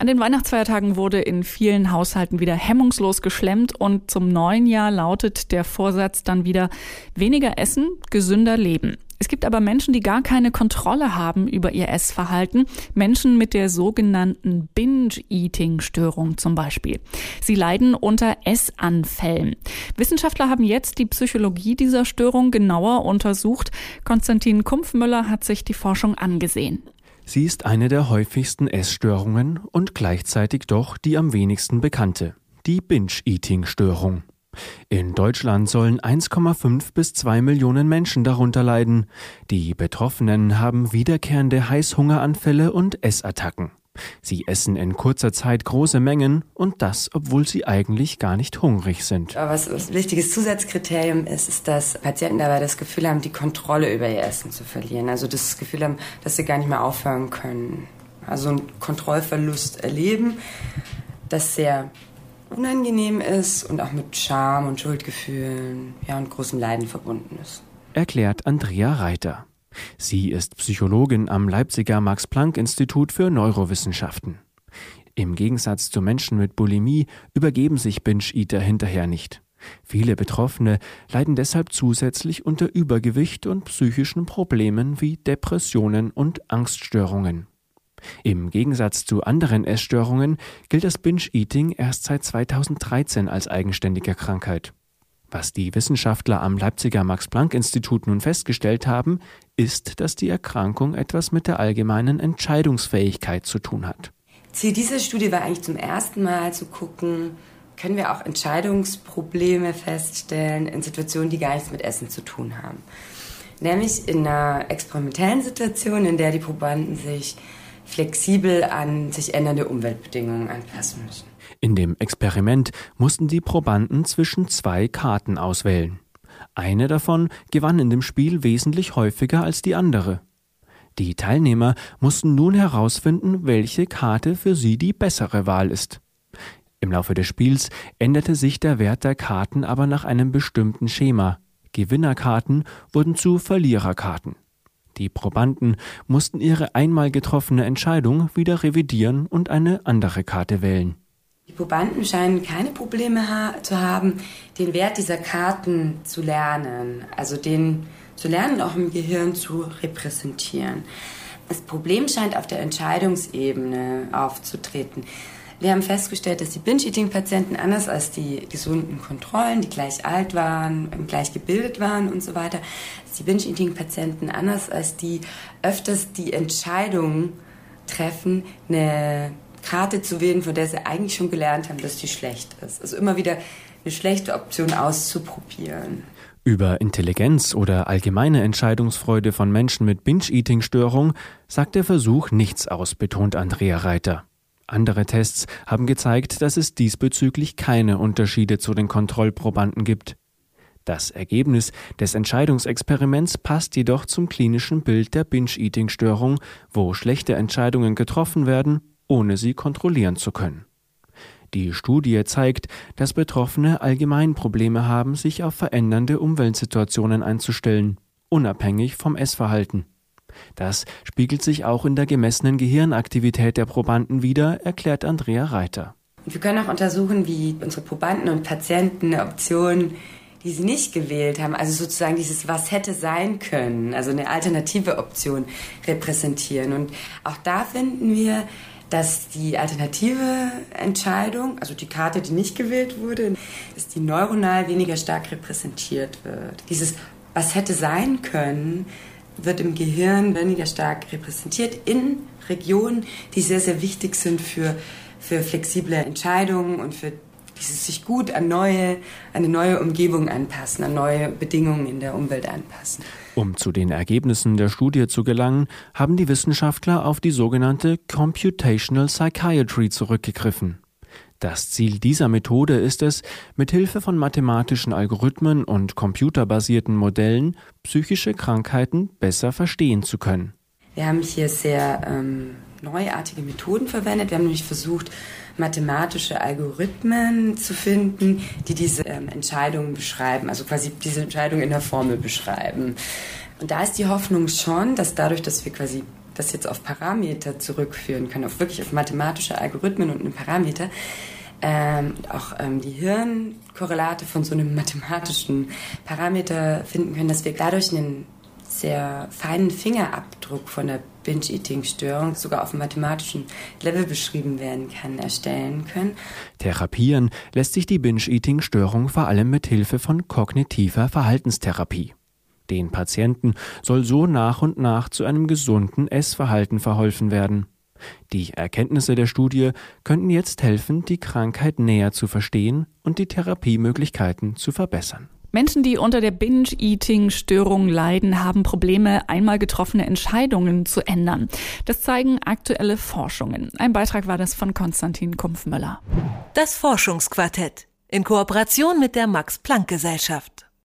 An den Weihnachtsfeiertagen wurde in vielen Haushalten wieder hemmungslos geschlemmt und zum neuen Jahr lautet der Vorsatz dann wieder weniger essen, gesünder leben. Es gibt aber Menschen, die gar keine Kontrolle haben über ihr Essverhalten. Menschen mit der sogenannten Binge-Eating-Störung zum Beispiel. Sie leiden unter Essanfällen. Wissenschaftler haben jetzt die Psychologie dieser Störung genauer untersucht. Konstantin Kumpfmüller hat sich die Forschung angesehen. Sie ist eine der häufigsten Essstörungen und gleichzeitig doch die am wenigsten bekannte, die Binge-Eating-Störung. In Deutschland sollen 1,5 bis 2 Millionen Menschen darunter leiden. Die Betroffenen haben wiederkehrende Heißhungeranfälle und Essattacken. Sie essen in kurzer Zeit große Mengen und das, obwohl sie eigentlich gar nicht hungrig sind. Was ein wichtiges Zusatzkriterium ist, ist, dass Patienten dabei das Gefühl haben, die Kontrolle über ihr Essen zu verlieren. Also das Gefühl haben, dass sie gar nicht mehr aufhören können. Also einen Kontrollverlust erleben, das sehr unangenehm ist und auch mit Scham und Schuldgefühlen ja, und großem Leiden verbunden ist. Erklärt Andrea Reiter. Sie ist Psychologin am Leipziger Max-Planck-Institut für Neurowissenschaften. Im Gegensatz zu Menschen mit Bulimie übergeben sich Binge-Eater hinterher nicht. Viele Betroffene leiden deshalb zusätzlich unter Übergewicht und psychischen Problemen wie Depressionen und Angststörungen. Im Gegensatz zu anderen Essstörungen gilt das Binge-Eating erst seit 2013 als eigenständige Krankheit. Was die Wissenschaftler am Leipziger Max-Planck-Institut nun festgestellt haben, ist, dass die Erkrankung etwas mit der allgemeinen Entscheidungsfähigkeit zu tun hat. Ziel dieser Studie war eigentlich zum ersten Mal zu gucken, können wir auch Entscheidungsprobleme feststellen in Situationen, die gar nichts mit Essen zu tun haben. Nämlich in einer experimentellen Situation, in der die Probanden sich flexibel an sich ändernde Umweltbedingungen anpassen müssen. In dem Experiment mussten die Probanden zwischen zwei Karten auswählen. Eine davon gewann in dem Spiel wesentlich häufiger als die andere. Die Teilnehmer mussten nun herausfinden, welche Karte für sie die bessere Wahl ist. Im Laufe des Spiels änderte sich der Wert der Karten aber nach einem bestimmten Schema. Gewinnerkarten wurden zu Verliererkarten. Die Probanden mussten ihre einmal getroffene Entscheidung wieder revidieren und eine andere Karte wählen. Die Probanden scheinen keine Probleme ha zu haben, den Wert dieser Karten zu lernen, also den zu lernen, auch im Gehirn zu repräsentieren. Das Problem scheint auf der Entscheidungsebene aufzutreten. Wir haben festgestellt, dass die Binge-Eating-Patienten anders als die gesunden Kontrollen, die gleich alt waren, gleich gebildet waren und so weiter, dass die Binge-Eating-Patienten anders als die öfters die Entscheidung treffen, eine Karte zu wählen, von der sie eigentlich schon gelernt haben, dass die schlecht ist. Also immer wieder eine schlechte Option auszuprobieren. Über Intelligenz oder allgemeine Entscheidungsfreude von Menschen mit Binge-Eating-Störung sagt der Versuch nichts aus, betont Andrea Reiter. Andere Tests haben gezeigt, dass es diesbezüglich keine Unterschiede zu den Kontrollprobanden gibt. Das Ergebnis des Entscheidungsexperiments passt jedoch zum klinischen Bild der Binge-Eating-Störung, wo schlechte Entscheidungen getroffen werden, ohne sie kontrollieren zu können. Die Studie zeigt, dass Betroffene allgemein Probleme haben, sich auf verändernde Umweltsituationen einzustellen, unabhängig vom Essverhalten. Das spiegelt sich auch in der gemessenen Gehirnaktivität der Probanden wider, erklärt Andrea Reiter. Wir können auch untersuchen, wie unsere Probanden und Patienten eine Option, die sie nicht gewählt haben, also sozusagen dieses Was hätte sein können, also eine alternative Option repräsentieren. Und auch da finden wir, dass die alternative Entscheidung, also die Karte, die nicht gewählt wurde, dass die neuronal weniger stark repräsentiert wird. Dieses Was hätte sein können, wird im Gehirn weniger stark repräsentiert in Regionen, die sehr, sehr wichtig sind für, für flexible Entscheidungen und für dieses sich gut an neue, eine neue Umgebung anpassen, an neue Bedingungen in der Umwelt anpassen. Um zu den Ergebnissen der Studie zu gelangen, haben die Wissenschaftler auf die sogenannte Computational Psychiatry zurückgegriffen. Das Ziel dieser Methode ist es, mit Hilfe von mathematischen Algorithmen und computerbasierten Modellen psychische Krankheiten besser verstehen zu können. Wir haben hier sehr ähm, neuartige Methoden verwendet. Wir haben nämlich versucht, mathematische Algorithmen zu finden, die diese ähm, Entscheidungen beschreiben, also quasi diese Entscheidung in der Formel beschreiben. Und da ist die Hoffnung schon, dass dadurch, dass wir quasi das jetzt auf Parameter zurückführen können, auf wirklich auf mathematische Algorithmen und einen Parameter, ähm, auch ähm, die Hirnkorrelate von so einem mathematischen Parameter finden können, dass wir dadurch einen sehr feinen Fingerabdruck von der Binge-Eating-Störung, sogar auf mathematischen Level beschrieben werden kann, erstellen können. Therapieren lässt sich die Binge-Eating-Störung vor allem mit Hilfe von kognitiver Verhaltenstherapie. Den Patienten soll so nach und nach zu einem gesunden Essverhalten verholfen werden. Die Erkenntnisse der Studie könnten jetzt helfen, die Krankheit näher zu verstehen und die Therapiemöglichkeiten zu verbessern. Menschen, die unter der Binge-Eating-Störung leiden, haben Probleme, einmal getroffene Entscheidungen zu ändern. Das zeigen aktuelle Forschungen. Ein Beitrag war das von Konstantin Kumpfmüller. Das Forschungsquartett in Kooperation mit der Max-Planck-Gesellschaft.